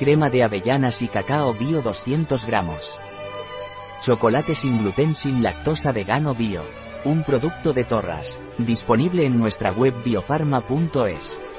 Crema de avellanas y cacao bio 200 gramos. Chocolate sin gluten sin lactosa vegano bio. Un producto de Torras. Disponible en nuestra web biofarma.es.